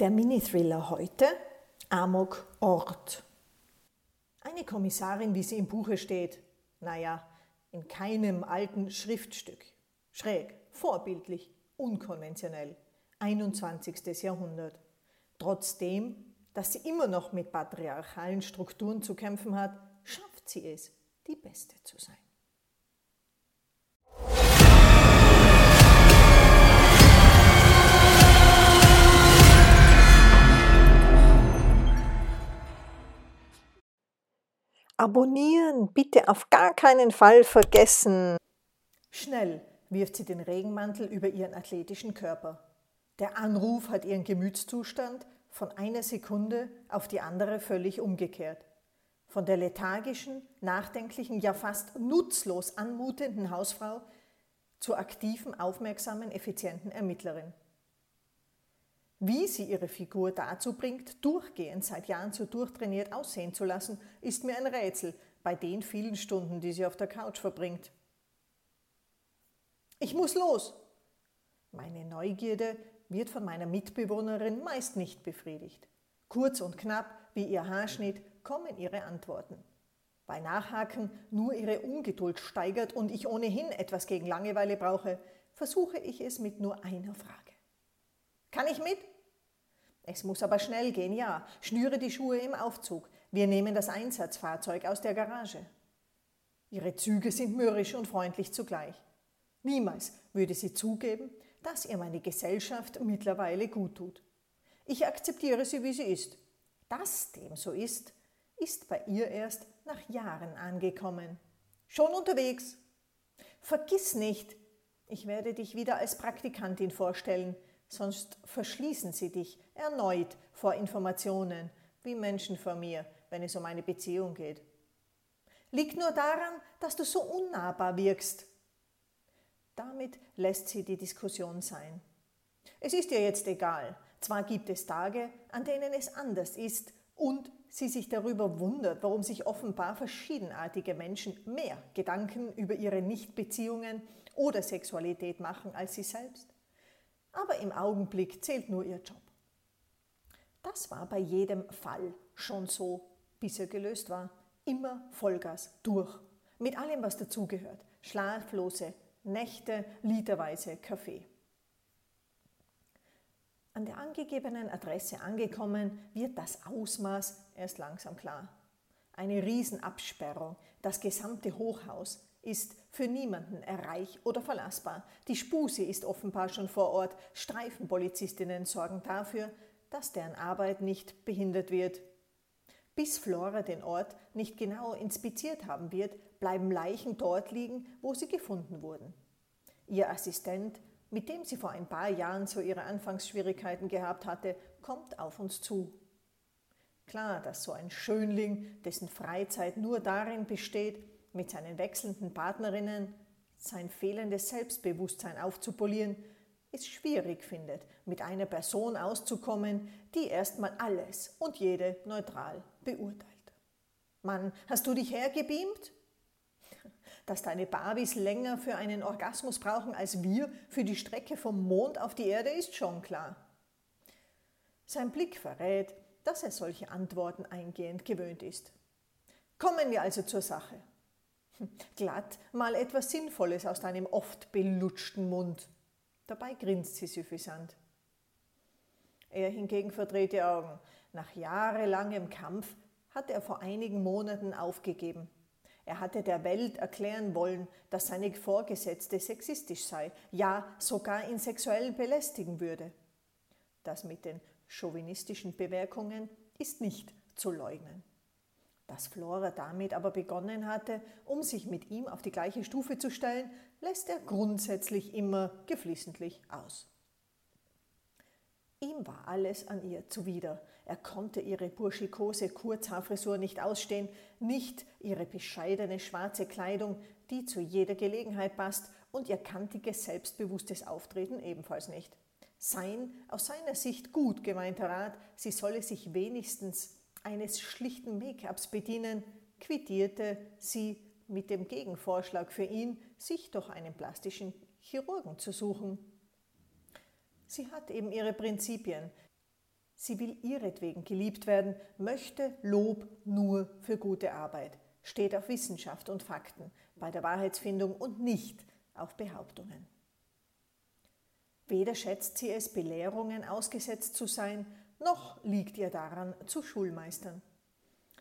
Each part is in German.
Der Mini-Thriller heute Amok Ort. Eine Kommissarin, wie sie im Buche steht, naja, in keinem alten Schriftstück. Schräg, vorbildlich, unkonventionell. 21. Jahrhundert. Trotzdem, dass sie immer noch mit patriarchalen Strukturen zu kämpfen hat, schafft sie es, die Beste zu sein. Abonnieren bitte auf gar keinen Fall vergessen. Schnell wirft sie den Regenmantel über ihren athletischen Körper. Der Anruf hat ihren Gemütszustand von einer Sekunde auf die andere völlig umgekehrt. Von der lethargischen, nachdenklichen, ja fast nutzlos anmutenden Hausfrau zur aktiven, aufmerksamen, effizienten Ermittlerin. Wie sie ihre Figur dazu bringt, durchgehend seit Jahren so durchtrainiert aussehen zu lassen, ist mir ein Rätsel bei den vielen Stunden, die sie auf der Couch verbringt. Ich muss los! Meine Neugierde wird von meiner Mitbewohnerin meist nicht befriedigt. Kurz und knapp wie ihr Haarschnitt kommen ihre Antworten. Bei Nachhaken nur ihre Ungeduld steigert und ich ohnehin etwas gegen Langeweile brauche, versuche ich es mit nur einer Frage. Kann ich mit? Es muss aber schnell gehen, ja. Schnüre die Schuhe im Aufzug. Wir nehmen das Einsatzfahrzeug aus der Garage. Ihre Züge sind mürrisch und freundlich zugleich. Niemals würde sie zugeben, dass ihr meine Gesellschaft mittlerweile gut tut. Ich akzeptiere sie, wie sie ist. Dass dem so ist, ist bei ihr erst nach Jahren angekommen. Schon unterwegs. Vergiss nicht, ich werde dich wieder als Praktikantin vorstellen, sonst verschließen sie dich erneut vor Informationen, wie Menschen vor mir, wenn es um eine Beziehung geht. Liegt nur daran, dass du so unnahbar wirkst. Damit lässt sie die Diskussion sein. Es ist ihr jetzt egal. Zwar gibt es Tage, an denen es anders ist und sie sich darüber wundert, warum sich offenbar verschiedenartige Menschen mehr Gedanken über ihre Nichtbeziehungen oder Sexualität machen als sie selbst aber im Augenblick zählt nur ihr Job. Das war bei jedem Fall schon so, bis er gelöst war. Immer Vollgas durch. Mit allem, was dazugehört. Schlaflose Nächte, literweise Kaffee. An der angegebenen Adresse angekommen, wird das Ausmaß erst langsam klar. Eine Riesenabsperrung, das gesamte Hochhaus, ist für niemanden erreich oder verlassbar. Die Spuse ist offenbar schon vor Ort. Streifenpolizistinnen sorgen dafür, dass deren Arbeit nicht behindert wird. Bis Flora den Ort nicht genau inspiziert haben wird, bleiben Leichen dort liegen, wo sie gefunden wurden. Ihr Assistent, mit dem sie vor ein paar Jahren so ihre Anfangsschwierigkeiten gehabt hatte, kommt auf uns zu. Klar, dass so ein Schönling, dessen Freizeit nur darin besteht, mit seinen wechselnden Partnerinnen sein fehlendes Selbstbewusstsein aufzupolieren, es schwierig findet, mit einer Person auszukommen, die erstmal alles und jede neutral beurteilt. Mann, hast du dich hergebeamt? Dass deine Barbies länger für einen Orgasmus brauchen als wir für die Strecke vom Mond auf die Erde, ist schon klar. Sein Blick verrät, dass er solche Antworten eingehend gewöhnt ist. Kommen wir also zur Sache. Glatt mal etwas Sinnvolles aus deinem oft belutschten Mund. Dabei grinst sie suffisant. Er hingegen verdreht die Augen. Nach jahrelangem Kampf hat er vor einigen Monaten aufgegeben. Er hatte der Welt erklären wollen, dass seine Vorgesetzte sexistisch sei, ja sogar ihn sexuell belästigen würde. Das mit den chauvinistischen Bemerkungen ist nicht zu leugnen. Dass Flora damit aber begonnen hatte, um sich mit ihm auf die gleiche Stufe zu stellen, lässt er grundsätzlich immer geflissentlich aus. Ihm war alles an ihr zuwider. Er konnte ihre burschikose Kurzhaarfrisur nicht ausstehen, nicht ihre bescheidene schwarze Kleidung, die zu jeder Gelegenheit passt, und ihr kantiges, selbstbewusstes Auftreten ebenfalls nicht. Sein, aus seiner Sicht gut gemeinter Rat, sie solle sich wenigstens eines schlichten Make-ups bedienen, quittierte sie mit dem Gegenvorschlag für ihn, sich doch einen plastischen Chirurgen zu suchen. Sie hat eben ihre Prinzipien. Sie will ihretwegen geliebt werden, möchte Lob nur für gute Arbeit, steht auf Wissenschaft und Fakten bei der Wahrheitsfindung und nicht auf Behauptungen. Weder schätzt sie es, Belehrungen ausgesetzt zu sein, noch liegt ihr daran, zu Schulmeistern.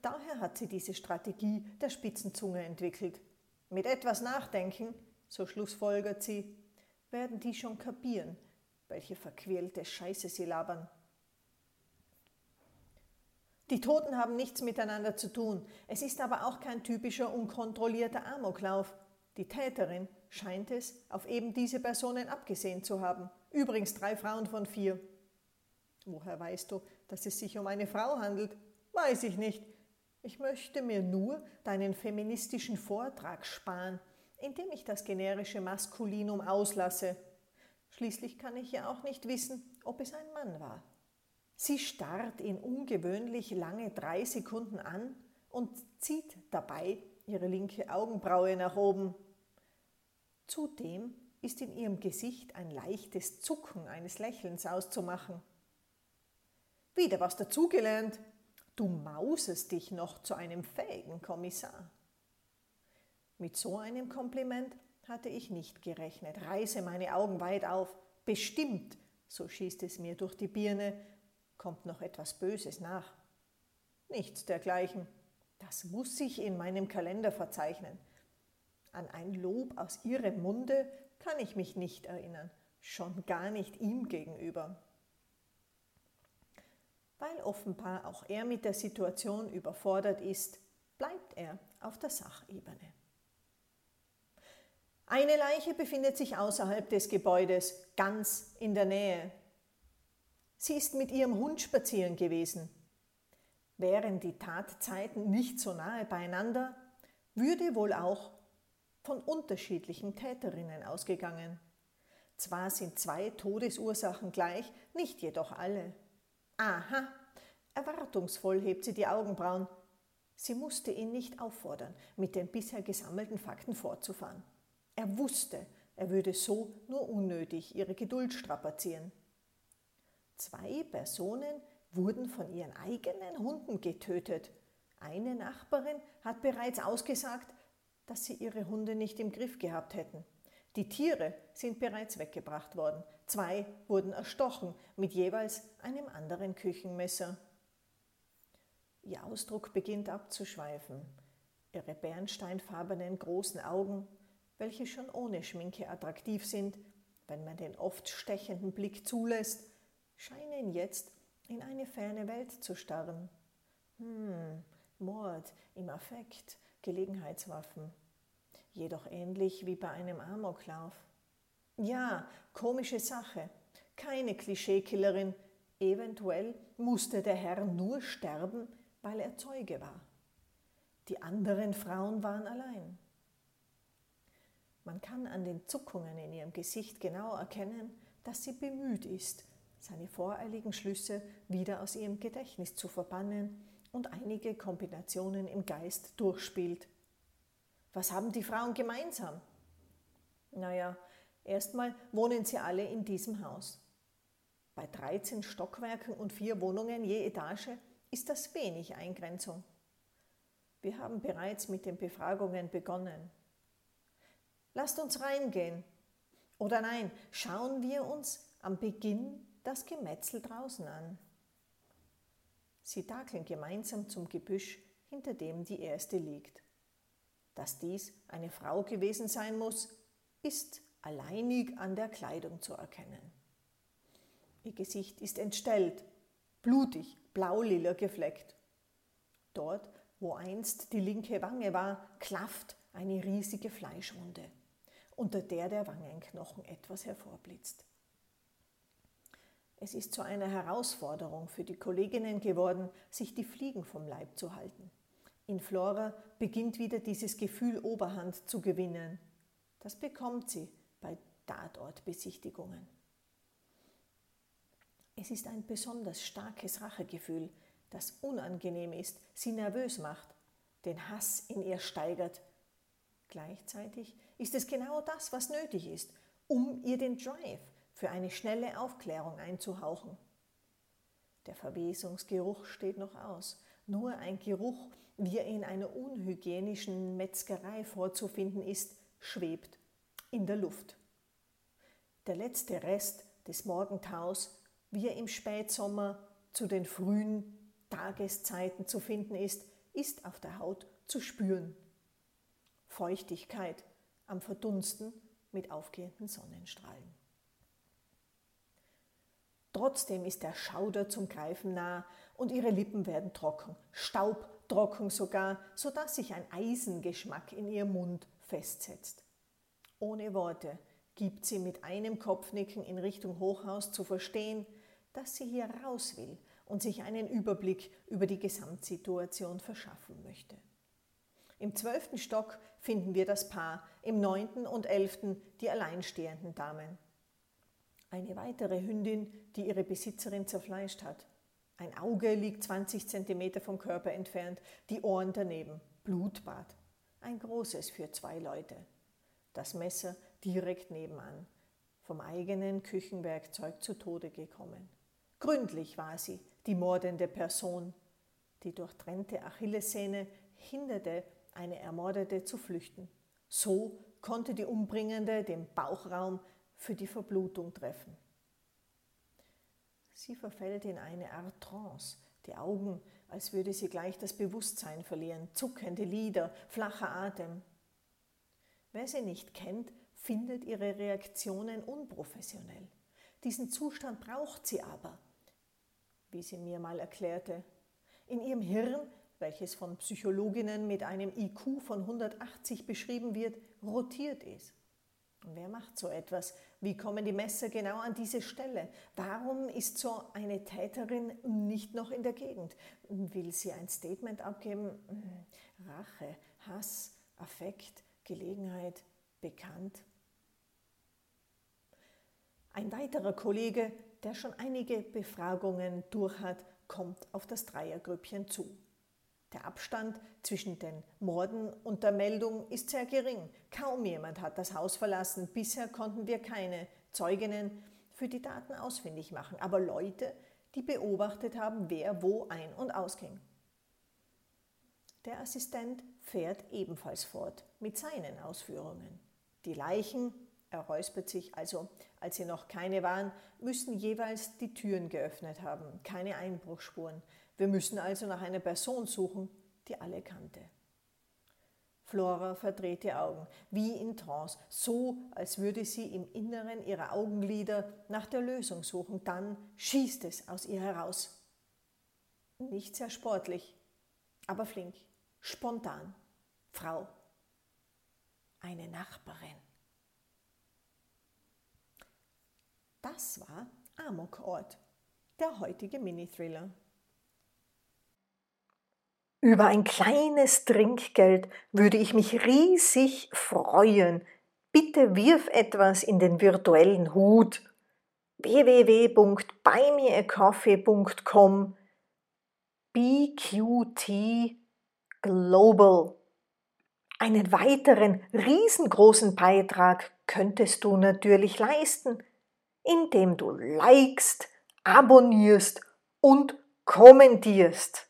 Daher hat sie diese Strategie der Spitzenzunge entwickelt. Mit etwas Nachdenken, so schlussfolgert sie, werden die schon kapieren, welche verquälte Scheiße sie labern. Die Toten haben nichts miteinander zu tun. Es ist aber auch kein typischer unkontrollierter Amoklauf. Die Täterin scheint es auf eben diese Personen abgesehen zu haben. Übrigens drei Frauen von vier. Woher weißt du, dass es sich um eine Frau handelt? Weiß ich nicht. Ich möchte mir nur deinen feministischen Vortrag sparen, indem ich das generische Maskulinum auslasse. Schließlich kann ich ja auch nicht wissen, ob es ein Mann war. Sie starrt ihn ungewöhnlich lange drei Sekunden an und zieht dabei ihre linke Augenbraue nach oben. Zudem ist in ihrem Gesicht ein leichtes Zucken eines Lächelns auszumachen. Wieder was dazugelernt. Du mausest dich noch zu einem fähigen Kommissar. Mit so einem Kompliment hatte ich nicht gerechnet, reiße meine Augen weit auf. Bestimmt, so schießt es mir durch die Birne, kommt noch etwas Böses nach. Nichts dergleichen. Das muss ich in meinem Kalender verzeichnen. An ein Lob aus ihrem Munde kann ich mich nicht erinnern, schon gar nicht ihm gegenüber. Weil offenbar auch er mit der Situation überfordert ist, bleibt er auf der Sachebene. Eine Leiche befindet sich außerhalb des Gebäudes, ganz in der Nähe. Sie ist mit ihrem Hund spazieren gewesen. Wären die Tatzeiten nicht so nahe beieinander, würde wohl auch von unterschiedlichen Täterinnen ausgegangen. Zwar sind zwei Todesursachen gleich, nicht jedoch alle. Aha, erwartungsvoll hebt sie die Augenbrauen. Sie musste ihn nicht auffordern, mit den bisher gesammelten Fakten fortzufahren. Er wusste, er würde so nur unnötig ihre Geduld strapazieren. Zwei Personen wurden von ihren eigenen Hunden getötet. Eine Nachbarin hat bereits ausgesagt, dass sie ihre Hunde nicht im Griff gehabt hätten. Die Tiere sind bereits weggebracht worden. Zwei wurden erstochen mit jeweils einem anderen Küchenmesser. Ihr Ausdruck beginnt abzuschweifen. Ihre bernsteinfarbenen großen Augen, welche schon ohne Schminke attraktiv sind, wenn man den oft stechenden Blick zulässt, scheinen jetzt in eine ferne Welt zu starren. Hm, Mord im Affekt, Gelegenheitswaffen. Jedoch ähnlich wie bei einem Amoklauf. Ja, komische Sache. Keine Klischeekillerin. Eventuell musste der Herr nur sterben, weil er Zeuge war. Die anderen Frauen waren allein. Man kann an den Zuckungen in ihrem Gesicht genau erkennen, dass sie bemüht ist, seine voreiligen Schlüsse wieder aus ihrem Gedächtnis zu verbannen und einige Kombinationen im Geist durchspielt. Was haben die Frauen gemeinsam? Naja, erstmal wohnen sie alle in diesem Haus. Bei 13 Stockwerken und vier Wohnungen je Etage ist das wenig Eingrenzung. Wir haben bereits mit den Befragungen begonnen. Lasst uns reingehen. Oder nein, schauen wir uns am Beginn das Gemetzel draußen an. Sie takeln gemeinsam zum Gebüsch, hinter dem die erste liegt. Dass dies eine Frau gewesen sein muss, ist alleinig an der Kleidung zu erkennen. Ihr Gesicht ist entstellt, blutig, blaulila gefleckt. Dort, wo einst die linke Wange war, klafft eine riesige Fleischwunde, unter der der Wangenknochen etwas hervorblitzt. Es ist zu einer Herausforderung für die Kolleginnen geworden, sich die Fliegen vom Leib zu halten. In Flora beginnt wieder dieses Gefühl Oberhand zu gewinnen. Das bekommt sie bei Tatortbesichtigungen. Es ist ein besonders starkes Rachegefühl, das unangenehm ist, sie nervös macht, den Hass in ihr steigert. Gleichzeitig ist es genau das, was nötig ist, um ihr den Drive für eine schnelle Aufklärung einzuhauchen. Der Verwesungsgeruch steht noch aus. Nur ein Geruch, wie er in einer unhygienischen Metzgerei vorzufinden ist, schwebt in der Luft. Der letzte Rest des Morgentaus, wie er im Spätsommer zu den frühen Tageszeiten zu finden ist, ist auf der Haut zu spüren. Feuchtigkeit am Verdunsten mit aufgehenden Sonnenstrahlen. Trotzdem ist der Schauder zum Greifen nah und ihre Lippen werden trocken, staubtrocken sogar, sodass sich ein Eisengeschmack in ihrem Mund festsetzt. Ohne Worte gibt sie mit einem Kopfnicken in Richtung Hochhaus zu verstehen, dass sie hier raus will und sich einen Überblick über die Gesamtsituation verschaffen möchte. Im zwölften Stock finden wir das Paar, im neunten und elften die alleinstehenden Damen. Eine weitere Hündin, die ihre Besitzerin zerfleischt hat. Ein Auge liegt 20 Zentimeter vom Körper entfernt, die Ohren daneben. Blutbad. Ein großes für zwei Leute. Das Messer direkt nebenan. Vom eigenen Küchenwerkzeug zu Tode gekommen. Gründlich war sie, die mordende Person. Die durchtrennte Achillessehne hinderte eine Ermordete zu flüchten. So konnte die Umbringende den Bauchraum für die Verblutung treffen. Sie verfällt in eine Art Trance, die Augen, als würde sie gleich das Bewusstsein verlieren, zuckende Lider, flacher Atem. Wer sie nicht kennt, findet ihre Reaktionen unprofessionell. Diesen Zustand braucht sie aber, wie sie mir mal erklärte. In ihrem Hirn, welches von Psychologinnen mit einem IQ von 180 beschrieben wird, rotiert es. Wer macht so etwas? Wie kommen die Messer genau an diese Stelle? Warum ist so eine Täterin nicht noch in der Gegend? Will sie ein Statement abgeben? Hm, Rache, Hass, Affekt, Gelegenheit, bekannt? Ein weiterer Kollege der schon einige Befragungen durch hat, kommt auf das Dreiergrüppchen zu. Der Abstand zwischen den Morden und der Meldung ist sehr gering. Kaum jemand hat das Haus verlassen. Bisher konnten wir keine Zeuginnen für die Daten ausfindig machen, aber Leute, die beobachtet haben, wer wo ein- und ausging. Der Assistent fährt ebenfalls fort mit seinen Ausführungen. Die Leichen er räuspert sich also, als sie noch keine waren, müssen jeweils die Türen geöffnet haben, keine Einbruchspuren. Wir müssen also nach einer Person suchen, die alle kannte. Flora verdreht die Augen, wie in Trance, so als würde sie im Inneren ihrer Augenlider nach der Lösung suchen. Dann schießt es aus ihr heraus. Nicht sehr sportlich, aber flink, spontan. Frau, eine Nachbarin. Das war Amokort, der heutige Mini-Thriller. Über ein kleines Trinkgeld würde ich mich riesig freuen. Bitte wirf etwas in den virtuellen Hut. www.buymeacoffee.com BQT Global. Einen weiteren riesengroßen Beitrag könntest du natürlich leisten indem du likest, abonnierst und kommentierst.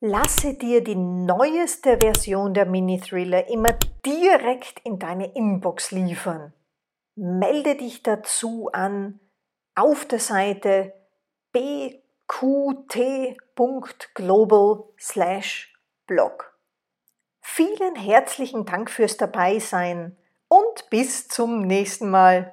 Lasse dir die neueste Version der Mini-Thriller immer direkt in deine Inbox liefern. Melde dich dazu an auf der Seite bqt.global/blog. Vielen herzlichen Dank fürs Dabeisein und bis zum nächsten Mal.